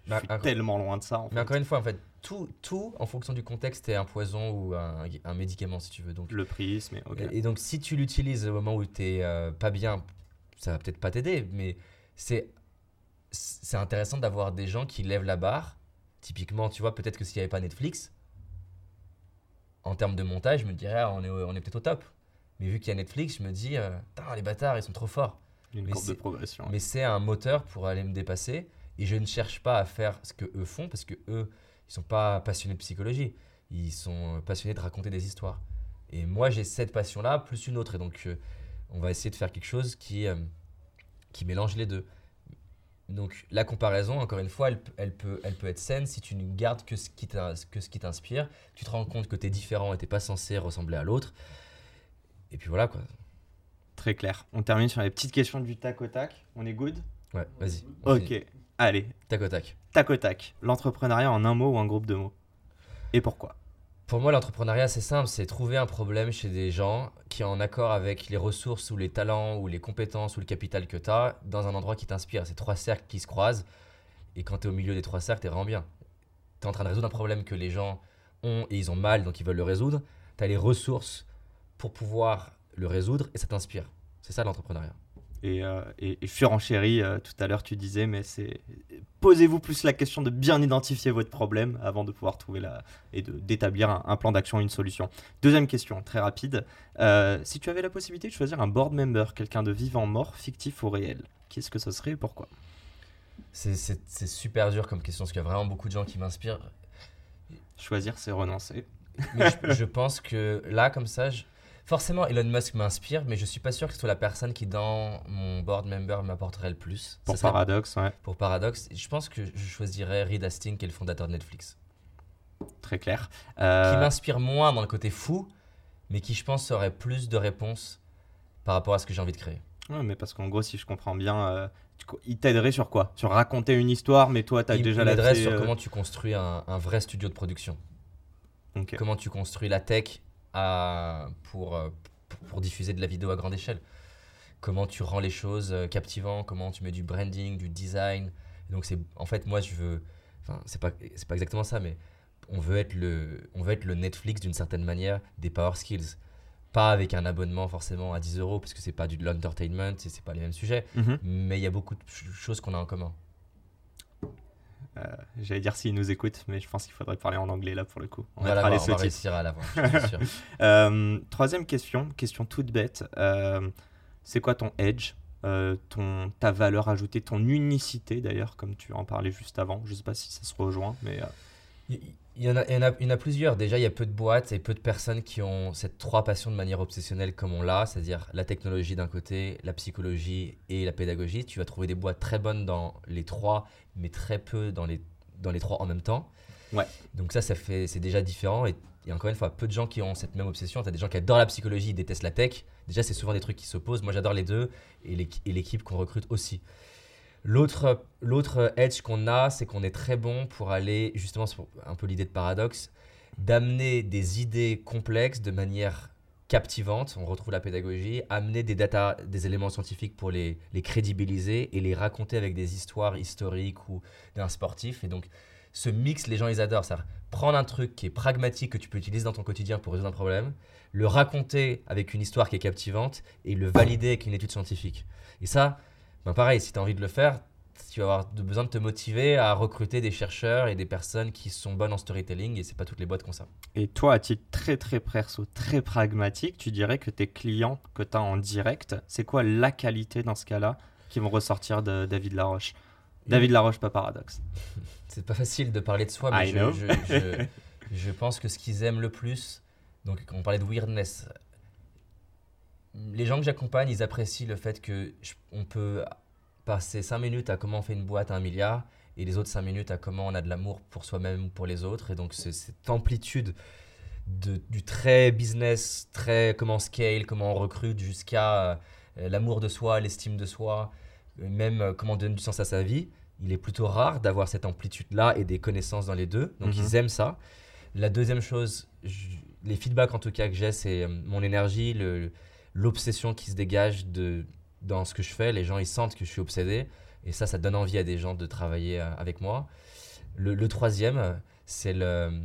je Bah, suis encore- tellement loin de ça. En Mais fait. encore une fois, en fait, tout, tout en fonction du contexte, est un poison ou un, un médicament, si tu veux. Donc, Le prisme, ok. Et, et donc, si tu l'utilises au moment où tu n'es pas bien, ça va peut-être pas t'aider, mais c'est c'est intéressant d'avoir des gens qui lèvent la barre. Typiquement, tu vois, peut-être que s'il n'y avait pas Netflix, en termes de montage, je me dirais, ah, on est, on est peut-être au top. Mais vu qu'il y a Netflix, je me dis, euh, les bâtards, ils sont trop forts. Une mais courbe de c'est- progression. Mais c'est un moteur pour aller me dépasser. Et je ne cherche pas à faire ce que eux font parce que eux, ils sont pas passionnés de psychologie. Ils sont passionnés de raconter des histoires. Et moi, j'ai cette passion-là plus une autre. Et donc, euh, on va essayer de faire quelque chose qui, euh, qui mélange les deux. Donc, la comparaison, encore une fois, elle, peut- elle, peut, elle peut être saine si tu ne gardes que ce qui t'inspire. Tu te rends compte que tu es différent et tu pas censé ressembler à l'autre. Et puis voilà, quoi. Très clair. On termine sur les petites questions du tac au tac. On est good? Ouais, vas-y. finit. Ok. Allez, Tac au tac. tac au tac. L'entrepreneuriat en un mot ou un groupe de mots? Et pourquoi? Pour moi, l'entrepreneuriat, c'est simple, c'est trouver un problème chez des gens qui est en accord avec les ressources ou les talents ou les compétences ou le capital que tu as dans un endroit qui t'inspire. C'est trois cercles qui se croisent. Et quand tu es au milieu des trois cercles, tu es vraiment bien. Tu es en train de résoudre un problème que les gens ont et ils ont mal, donc ils veulent le résoudre. Tu as les ressources pour pouvoir le résoudre et ça t'inspire. C'est ça l'entrepreneuriat. Et, euh, et, et euh, tout à l'heure tu disais, mais c'est posez-vous plus la question de bien identifier votre problème avant de pouvoir trouver la et d'établir un, un plan d'action, une solution. Deuxième question, très rapide. Euh, si tu avais la possibilité de choisir un board member, quelqu'un de vivant, mort, fictif ou réel, qu'est-ce que ce serait et pourquoi? C'est- super dur comme question parce qu'il y a vraiment beaucoup de gens qui m'inspirent. Choisir, c'est renoncer. Mais je, (laughs) je pense que là, comme ça, je- forcément, Elon Musk m'inspire, mais je suis pas sûr que ce soit la personne qui, dans mon board member, m'apporterait le plus. Pour serait- paradoxe, ouais, pour Paradox, je pense que je choisirais Reed Hastings, qui est le fondateur de Netflix. très clair. Qui Euh, m'inspire moins dans le côté fou, mais qui, je pense, aurait plus de réponses par rapport à ce que j'ai envie de créer. ouais, mais parce qu'en gros, si je comprends bien, euh, il t'aiderait sur quoi? Sur raconter une histoire, mais toi, tu as Il déjà il la m'aiderait tête, sur euh, comment tu construis un, un vrai studio de production. Comment tu construis la tech à- pour, euh, pour, diffuser de la vidéo à grande échelle. Comment tu rends les choses euh, captivantes, comment tu mets du branding, du design. Et donc c'est en fait moi je veux enfin c'est pas c'est pas exactement ça mais on veut être le on veut être le Netflix d'une certaine manière des power skills. Pas avec un abonnement forcément à 10 euros parce que c'est pas du de l'entertainment c'est pas les mêmes sujets, Mhm. mais il y a beaucoup de ch- choses qu'on a en commun. Euh, J'allais dire s'il nous écoute, mais je pense qu'il faudrait parler en anglais là pour le coup. On, va, les on va réussir à l'avoir. (laughs) Euh, troisième question, question toute bête. Euh, c'est quoi ton edge Euh, ton, Ta valeur ajoutée, ton unicité d'ailleurs, comme tu en parlais juste avant? Je sais pas si ça se rejoint, mais Il il y, en a, il, y en a, il y en a plusieurs. Déjà, il y a peu de boîtes et peu de personnes qui ont cette trois passions de manière obsessionnelle comme on l'a, c'est-à-dire la technologie d'un côté, la psychologie et la pédagogie. Tu vas trouver des boîtes très bonnes dans les trois, mais très peu dans les, dans les trois en même temps. Ouais. Donc ça, ça fait, c'est déjà différent. Et il y a encore une fois peu de gens qui ont cette même obsession. Tu as des gens qui adorent la psychologie, ils détestent la tech. Déjà, c'est souvent des trucs qui s'opposent. Moi, j'adore les deux et et l'équipe qu'on recrute aussi. L'autre, edge qu'on a, c'est qu'on est très bon pour aller, justement, c'est un peu l'idée de paradoxe, d'amener des idées complexes de manière captivante, on retrouve la pédagogie, amener des data, des éléments scientifiques pour les, les crédibiliser et les raconter avec des histoires historiques ou d'un sportif. Et donc, ce mix, les gens, ils adorent ça. Prendre un truc qui est pragmatique, que tu peux utiliser dans ton quotidien pour résoudre un problème, le raconter avec une histoire qui est captivante et le valider avec une étude scientifique. Et ça, ben pareil, si tu as envie de le faire, tu vas avoir besoin de te motiver à recruter des chercheurs et des personnes qui sont bonnes en storytelling et c'est pas toutes les boîtes qui ont ça. Et toi, à titre très très perso, très pragmatique, tu dirais que tes clients que tu as en direct, c'est quoi la qualité dans ce cas-là qui vont ressortir de David Laroche? David Laroche, pas paradoxe. (laughs) C'est pas facile de parler de soi, mais je, je, je- je pense que ce qu'ils aiment le plus, donc quand on parlait de weirdness, les gens que j'accompagne, ils apprécient le fait que je- on peut passer 5 minutes à comment on fait une boîte à un milliard et les autres 5 minutes à comment on a de l'amour pour soi-même ou pour les autres. Et donc cette amplitude de, du très business, très comment on scale, comment on recrute, jusqu'à euh, l'amour de soi, l'estime de soi, euh, même euh, comment donner du sens à sa vie. Il est plutôt rare d'avoir cette amplitude-là et des connaissances dans les deux. Donc Mhm. ils aiment ça. La deuxième chose, je- les feedbacks en tout cas que j'ai, c'est euh, mon énergie, le- l'obsession qui se dégage de, dans ce que je fais. Les gens, ils sentent que je suis obsédé. Et ça, ça donne envie à des gens de travailler euh, avec moi. Le, le troisième, c'est le,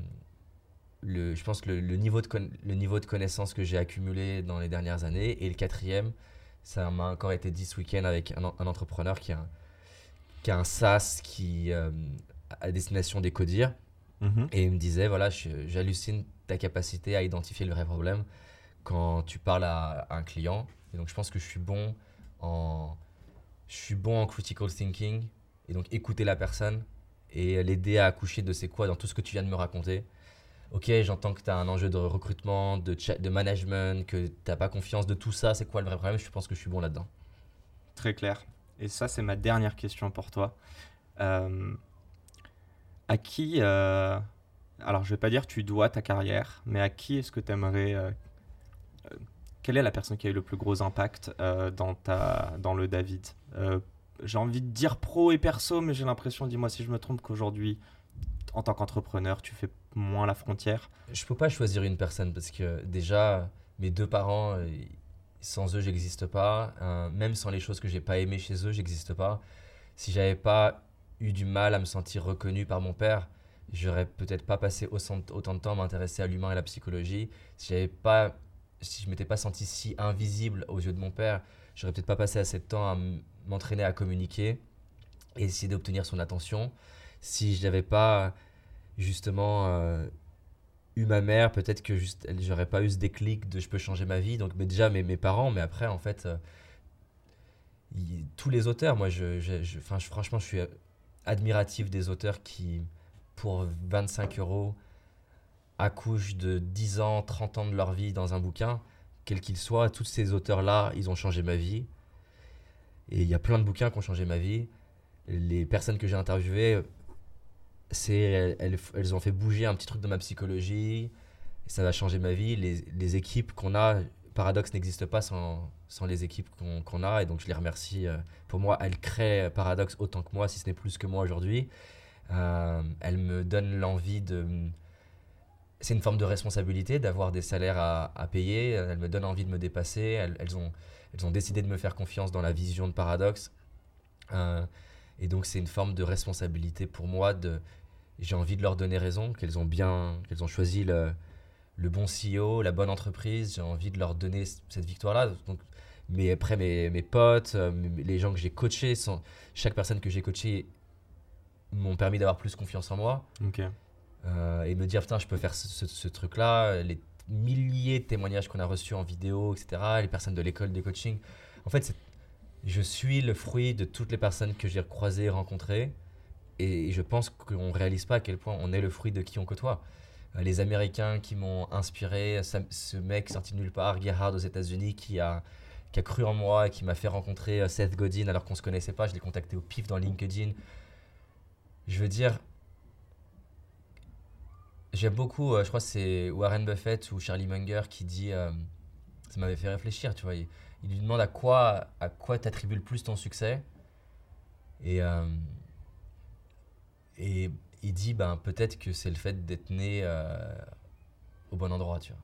le, je pense, le, le niveau de con- le niveau de connaissance que j'ai accumulé dans les dernières années. Et le quatrième, ça m'a encore été dit ce week-end avec un, un entrepreneur qui a, un- qui a un SaaS qui, euh, à destination des codir. Mhm. Et il me disait, voilà, j'hallucine ta capacité à identifier le vrai problème quand tu parles à, un client. Et donc, je pense que je suis bon en, je suis bon en critical thinking. Et donc, écouter la personne et l'aider à accoucher de ses quoi dans tout ce que tu viens de me raconter. Ok, j'entends que tu as un enjeu de recrutement, de, management, que tu n'as pas confiance de tout ça. C'est quoi le vrai problème? Je pense que je suis bon là-dedans. Très clair. Et ça, c'est ma dernière question pour toi. Euh, à qui, euh, alors je vais pas dire tu dois ta carrière, mais à qui est-ce que tu aimerais... quelle est la personne qui a eu le plus gros impact euh, dans, ta, dans le David? Euh, J'ai envie de dire pro et perso, mais j'ai l'impression, dis-moi si je me trompe, qu'aujourd'hui, en tant qu'entrepreneur, tu fais moins la frontière. Je peux pas choisir une personne parce que déjà, mes deux parents, euh, sans eux, j'existe pas. Même sans les choses que j'ai pas aimées chez eux, j'existe pas. Si j'avais pas eu du mal à me sentir reconnu par mon père, j'aurais peut-être pas passé autant autant de temps à m'intéresser à l'humain et à la psychologie. Si j'avais pas, si je m'étais pas senti si invisible aux yeux de mon père, j'aurais peut-être pas passé assez de temps à m'entraîner à communiquer et essayer d'obtenir son attention. Si je n'avais pas justement euh, eu ma mère, peut-être que juste, j'aurais pas eu ce déclic de je peux changer ma vie. Donc mais déjà mes, mes parents, mais après en fait, euh, tous les auteurs, moi je, franchement je suis admiratif des auteurs qui, pour 25 euros, accouchent de 10 ans, 30 ans de leur vie dans un bouquin, quel qu'il soit. Tous ces auteurs-là, ils ont changé ma vie. Et il y a plein de bouquins qui ont changé ma vie. Les personnes que j'ai interviewées, c'est, elles, elles- ont fait bouger un petit truc dans ma psychologie. Ça va changer ma vie. Les, les équipes qu'on a, Paradox n'existe pas sans, sans les équipes qu'on qu'on a. Et donc je les remercie. euh, Pour moi, elles créent Paradox autant que moi, si ce n'est plus que moi aujourd'hui. Euh, elles me donnent l'envie de... C'est une forme de responsabilité d'avoir des salaires à, payer. Elles me donnent envie de me dépasser. Elles, ont, décidé de me faire confiance dans la vision de Paradox. Euh, et donc c'est une forme de responsabilité pour moi. De, j'ai envie de leur donner raison, qu'elles ont bien, qu'elles ont choisi le, bon CEO, la bonne entreprise. J'ai envie de leur donner cette victoire-là. Mais après mes, potes, euh, les gens que j'ai coachés, sont, chaque personne que j'ai coachée m'ont permis d'avoir plus confiance en moi. Euh, et me dire putain je peux faire ce, ce truc-là, les milliers de témoignages qu'on a reçus en vidéo, etc., les personnes de l'école de coaching. En fait, je suis le fruit de toutes les personnes que j'ai croisées, rencontrées, et je pense qu'on réalise pas à quel point on est le fruit de qui on côtoie. Euh, les Américains qui m'ont inspiré, ce mec sorti de nulle part, Gerhard aux États-Unis, qui a, qui a cru en moi et qui m'a fait rencontrer euh, Seth Godin alors qu'on se connaissait pas. Je l'ai contacté au pif dans LinkedIn. Je veux dire, j'aime beaucoup, euh, je crois que c'est Warren Buffett ou Charlie Munger qui dit, euh, ça m'avait fait réfléchir, tu vois. Il, il lui demande à quoi, à quoi t'attribues le plus ton succès. Et, euh, et il dit, ben, peut-être que c'est le fait d'être né au bon endroit, tu vois.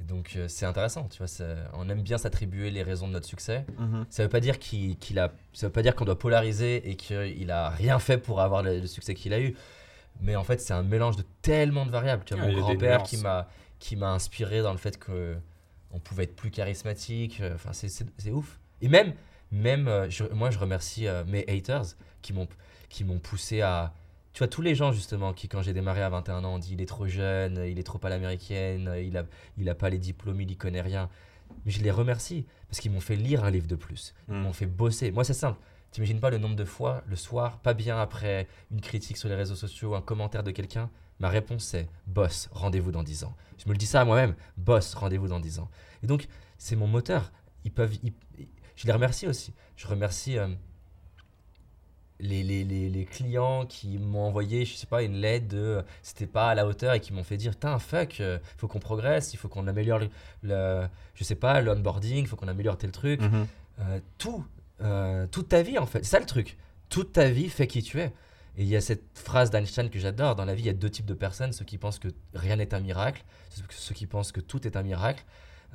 Et donc, c'est intéressant, tu vois. On aime bien s'attribuer les raisons de notre succès. Mhm. Ça veut pas dire qu'il a, ça veut pas dire qu'on doit polariser et qu'il a rien fait pour avoir le, le succès qu'il a eu. Mais en fait, c'est un mélange de tellement de variables. Tu vois, Ah, mon grand-père qui m'a, qui m'a inspiré dans le fait que on pouvait être plus charismatique. euh, Enfin, c'est, ouf. Et même, même, euh, je- moi, je remercie euh, mes haters qui m'ont, qui m'ont poussé à, tu vois, tous les gens justement qui, quand j'ai démarré à 21 ans, ont dit il est trop jeune, il est trop à l'américaine, il a, il a pas les diplômes, il y connaît rien. Mais je les remercie parce qu'ils m'ont fait lire un livre de plus. Ils Mm. m'ont fait bosser. Moi, c'est simple. T'imagines pas le nombre de fois, le soir, pas bien après une critique sur les réseaux sociaux, un commentaire de quelqu'un? Ma réponse c'est boss, rendez-vous dans 10 ans. Je me le dis ça à moi-même boss, rendez-vous dans 10 ans. Et donc, c'est mon moteur. Ils peuvent, ils- je les remercie aussi. Je remercie euh, les, les, les, les clients qui m'ont envoyé, je sais pas, une lettre de euh, c'était pas à la hauteur et qui m'ont fait dire Tain, fuck, euh, faut qu'on progresse, il faut qu'on améliore le, le- je sais pas, l'onboarding, il faut qu'on améliore tel truc. Mhm. Euh, tout, euh, toute ta vie en fait. C'est ça le truc. Toute ta vie fait qui tu es. Et il y a cette phrase d'Einstein que j'adore. Dans la vie, il y a deux types de personnes ceux qui pensent que rien n'est un miracle, ceux- qui pensent que tout est un miracle.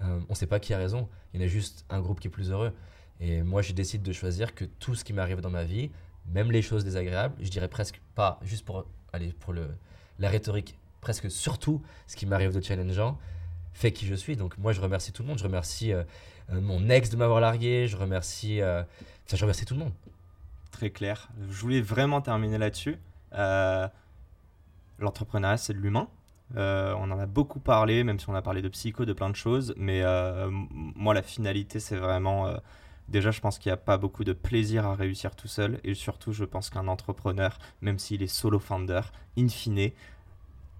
Euh, on ne sait pas qui a raison. Il y en a juste un groupe qui est plus heureux. Et moi, je décide de choisir que tout ce qui m'arrive dans ma vie, même les choses désagréables, je dirais presque pas, juste pour, aller pour le, la rhétorique, presque surtout ce qui m'arrive de challengeant, fait qui je suis. Donc moi, je remercie tout le monde. Je remercie euh, mon ex de m'avoir largué. Je remercie, euh, enfin, je remercie tout le monde. Très clair. Je voulais vraiment terminer là-dessus. Euh, L'entrepreneuriat, c'est de l'humain. Euh, on en a beaucoup parlé, même si on a parlé de psycho, de plein de choses. Mais euh, moi, la finalité, c'est vraiment. euh, déjà, je pense qu'il n'y a pas beaucoup de plaisir à réussir tout seul. Et surtout, je pense qu'un entrepreneur, même s'il est solo founder, in fine,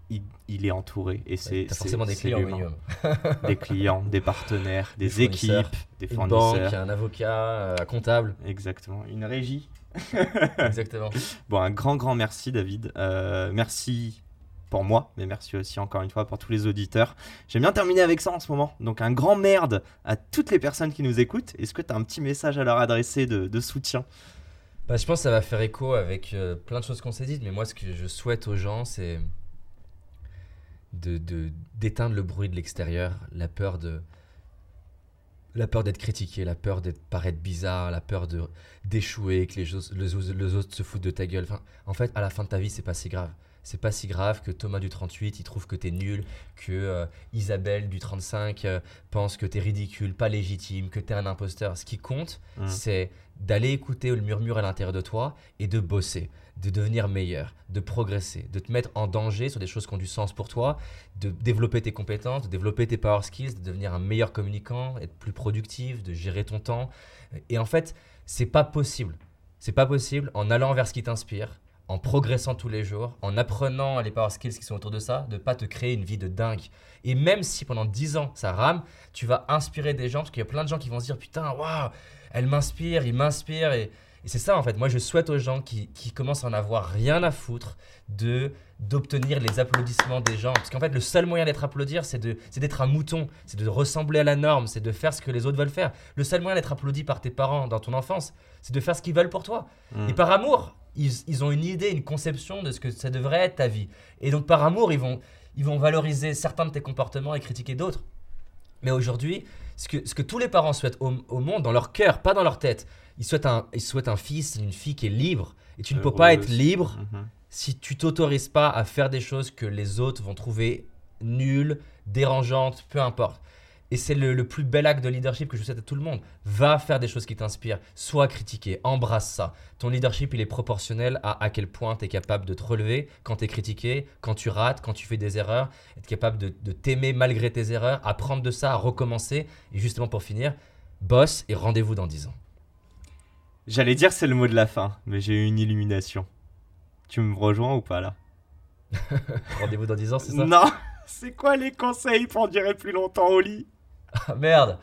il, il est entouré. Et c'est forcément des clients minimum. (laughs) Des clients, des partenaires, des, équipes, des Une fournisseurs. banque, un avocat, euh, un comptable. Exactement. Une régie. (laughs) Exactement. Bon, un grand, grand merci, David. Euh, merci pour moi, mais merci aussi encore une fois pour tous les auditeurs. J'aime bien terminer avec ça en ce moment. Donc, un grand merde à toutes les personnes qui nous écoutent. Est-ce que tu as un petit message à leur adresser de, de soutien? Bah, je pense que ça va faire écho avec euh, plein de choses qu'on s'est dites, mais moi, ce que je souhaite aux gens, c'est de, de- d'éteindre le bruit de l'extérieur, la peur de la peur d'être critiqué, la peur d'être paraître bizarre, la peur de d'échouer, que les, choses- les, autres- les autres se foutent de ta gueule. Enfin, en fait, à la fin de ta vie, c'est pas si grave. C'est pas si grave que Thomas du 38, il trouve que t'es nul, que euh, Isabelle du 35 euh, pense que t'es ridicule, pas légitime, que t'es un imposteur. Ce qui compte, Mhm. c'est d'aller écouter le murmure à l'intérieur de toi et de bosser, de devenir meilleur, de progresser, de te mettre en danger sur des choses qui ont du sens pour toi, de développer tes compétences, de développer tes power skills, de devenir un meilleur communicant, être plus productif, de gérer ton temps. Et en fait, c'est pas possible. C'est pas possible en allant vers ce qui t'inspire, en progressant tous les jours, en apprenant les power skills qui sont autour de ça, de pas te créer une vie de dingue. Et même si pendant 10 ans ça rame, tu vas inspirer des gens parce qu'il y a plein de gens qui vont se dire putain, waouh, elle m'inspire, il m'inspire. Et, et c'est ça en fait. Moi je souhaite aux gens qui, qui commencent à en avoir rien à foutre de d'obtenir les applaudissements des gens. Parce qu'en fait le seul moyen d'être applaudi, c'est d'être un mouton, c'est de ressembler à la norme, c'est de faire ce que les autres veulent faire. Le seul moyen d'être applaudi par tes parents dans ton enfance, c'est de faire ce qu'ils veulent pour toi. Mm. Et par amour, ils, ils ont une idée, une conception de ce que ça devrait être ta vie. Et donc par amour, ils vont, ils vont valoriser certains de tes comportements et critiquer d'autres. Mais aujourd'hui, ce que, ce que tous les parents souhaitent au, au monde, dans leur cœur, pas dans leur tête, ils souhaitent un, ils souhaitent un fils, une fille qui est libre. Et tu ne peux pas être libre Mhm. si tu t'autorises pas à faire des choses que les autres vont trouver nulles, dérangeantes, peu importe. Et c'est le, le plus bel acte de leadership que je souhaite à tout le monde. Va faire des choses qui t'inspirent, sois critiqué, embrasse ça. Ton leadership, il est proportionnel à à quel point tu es capable de te relever quand tu es critiqué, quand tu rates, quand tu fais des erreurs, être capable de, de t'aimer malgré tes erreurs, apprendre de ça, à recommencer. Et justement pour finir, boss et rendez-vous dans 10 ans. J'allais dire c'est le mot de la fin, mais j'ai eu une illumination. Tu me rejoins ou pas là (laughs) Rendez-vous dans 10 ans, c'est ça Non (laughs) C'est quoi les conseils pour durer plus longtemps au lit? Ah, Merde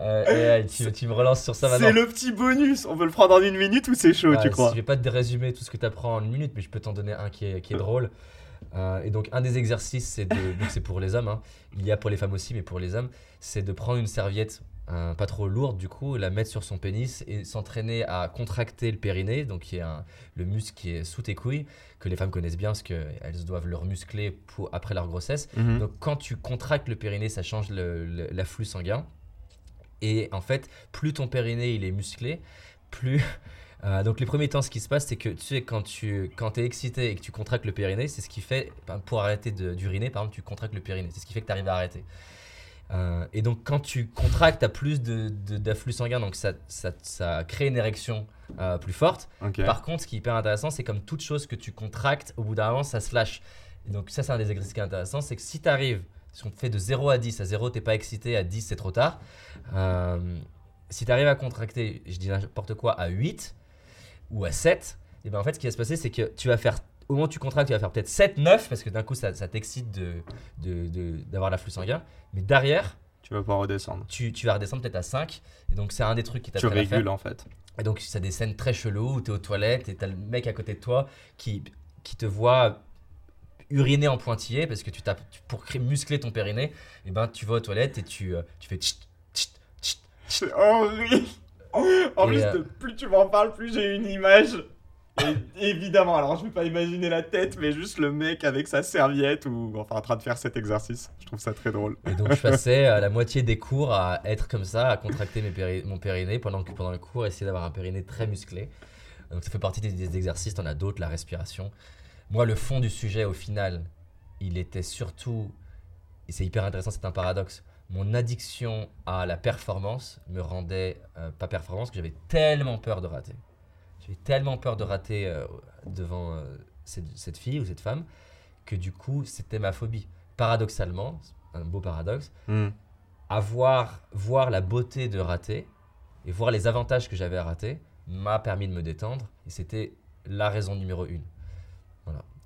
Euh, eh, tu, tu me relances sur ça maintenant. C'est le petit bonus On veut le prendre en une minute ou c'est chaud, tu crois? Je vais pas te résumer tout ce que tu apprends en une minute, mais je peux t'en donner un qui est, qui est drôle. Euh, et donc, un des exercices, c'est de. c'est pour les hommes, hein. il y a pour les femmes aussi, mais pour les hommes, c'est de prendre une serviette euh, pas trop lourde, du coup, la mettre sur son pénis et s'entraîner à contracter le périnée, donc qui est un- le muscle qui est sous tes couilles, que les femmes connaissent bien parce qu'elles doivent le muscler pour, après leur grossesse. Mhm. Donc quand tu contractes le périnée, ça change l'afflux sanguin. Et en fait, plus ton périnée il est musclé, plus... (laughs) euh, donc les premiers temps, ce qui se passe, c'est que tu sais, quand tu quand es excité et que tu contractes le périnée, c'est ce qui fait, ben, pour arrêter d'uriner, par exemple, tu contractes le périnée. C'est ce qui fait que tu arrives à arrêter. Euh, et donc quand tu contractes, tu as plus d'afflux sanguin, donc ça, ça, ça crée une érection euh, plus forte. Par contre, ce qui est hyper intéressant, c'est comme toute chose que tu contractes, au bout d'un moment, ça se lâche. Et donc, ça, c'est un des exercices qui est intéressant c'est que si tu arrives, si on te fait de 0 à 10, à 0, t'es pas excité, à 10, c'est trop tard. Euh, si tu arrives à contracter, je dis n'importe quoi, à 8 ou à 7, et ben en fait, ce qui va se passer, c'est que tu vas faire, au moment où tu contractes, tu vas faire peut-être 7, 9, parce que d'un coup, ça, ça t'excite de, de, de- d'avoir l'afflux sanguin. Mais derrière, Tu vas pas redescendre. tu, tu vas redescendre peut-être à 5. Et donc, c'est un des trucs qui Tu à faire. régules en fait. Et donc, c'est des scènes très cheloues où tu es aux toilettes et tu as le mec à côté de toi qui, qui te voit uriner en pointillé parce que tu tapes tu- pour muscler ton périnée. Et ben, tu vas aux toilettes et tu, euh, tu fais. C'est horrible. En plus, euh, de- plus tu m'en parles, plus j'ai une image. Évidemment, alors je vais pas imaginer la tête, mais juste le mec avec sa serviette ou enfin en train de faire cet exercice. Je trouve ça très drôle. Et donc, je passais euh, la moitié des cours à être comme ça, à contracter mon périnée pendant que pendant le cours, essayer d'avoir un périnée très musclé. Donc, ça fait partie des, des exercices. T'en as d'autres, la respiration. Moi, le fond du sujet, au final, il était surtout, et c'est hyper intéressant, c'est un paradoxe. Mon addiction à la performance me rendait euh, pas performance, que j'avais tellement peur de rater. J'avais tellement peur de rater euh, devant euh, cette, cette fille ou cette femme que du coup, c'était ma phobie. Paradoxalement, un beau paradoxe, Hmm. avoir voir la beauté de rater et voir les avantages que j'avais à rater m'a permis de me détendre et c'était la raison numéro une.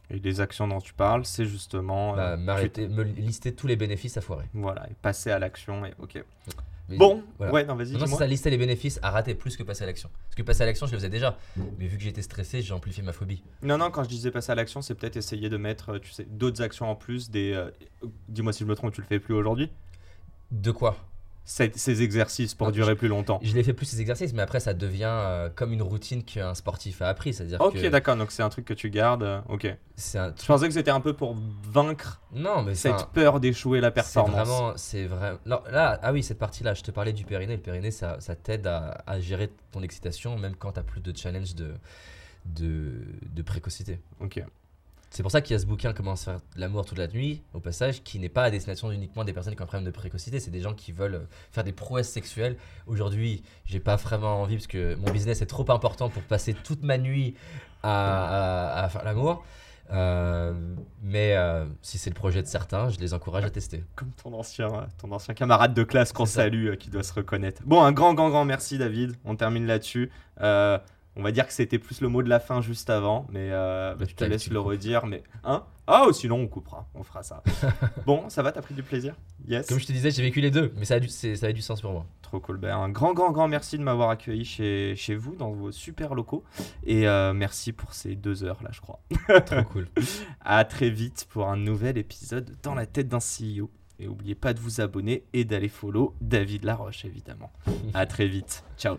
Et les actions dont tu parles, c'est justement euh, Bah, tu- m'arrêter, me lister tous les bénéfices à foirer. Voilà, et passer à l'action. Et ok. Mais- Bon, voilà. ouais, non, vas-y, Non, c'est ça, lister les bénéfices à rater plus que passer à l'action. Parce que passer à l'action, je le faisais déjà. Mais vu que j'étais stressé, j'ai amplifié ma phobie. Non, non, quand je disais passer à l'action, c'est peut-être essayer de mettre, euh, tu sais, d'autres actions en plus. Des, euh, dis-moi si je me trompe, tu le fais plus aujourd'hui? De quoi? Ces, ces exercices pour Ah, durer plus longtemps. Je l'ai fait plus ces exercices, mais après ça devient euh, comme une routine qu'un sportif a appris. C'est-à-dire Ok, que d'accord, donc c'est un truc que tu gardes. euh, ok. c'est un Je pensais que c'était un peu pour vaincre Non, mais c'est cette un- peur d'échouer la C'est performance. vraiment, c'est vrai. Non, là, ah oui, cette partie-là, je te parlais du périnée. Le périnée, ça, ça t'aide à, à gérer ton excitation, même quand tu plus de challenge de, de, de précocité. Ok. C'est pour ça qu'il y a ce bouquin Comment se faire l'amour toute la nuit, au passage, qui n'est pas à destination uniquement des personnes qui ont un problème de précocité. C'est des gens qui veulent faire des prouesses sexuelles. Aujourd'hui, j'ai pas vraiment envie parce que mon business est trop important pour passer toute ma nuit à, à- à faire l'amour. Euh, mais euh, si c'est le projet de certains, je les encourage à tester. Comme ton ancien, euh, ton ancien camarade de classe qu'on salue, euh, qui doit se reconnaître. Bon, un grand, grand, grand merci, David. On termine là-dessus. On va dire que c'était plus le mot de la fin juste avant, mais euh, bah, je te laisse le redire. Mais hein? Ah, oh, sinon on coupera. On fera ça. (laughs) bon, ça va T'as pris du plaisir? Yes. Comme je te disais, j'ai vécu les deux, mais ça a du, ça a du sens pour moi. Trop cool. Ben, un grand, grand, grand merci de m'avoir accueilli chez, chez vous, dans vos super locaux. Et euh, merci pour ces deux heures là, je crois. (laughs) Trop cool. (laughs) À très vite pour un nouvel épisode dans la tête d'un CEO. Et n'oubliez pas de vous abonner et d'aller follow David Laroche, évidemment. À très vite. Ciao.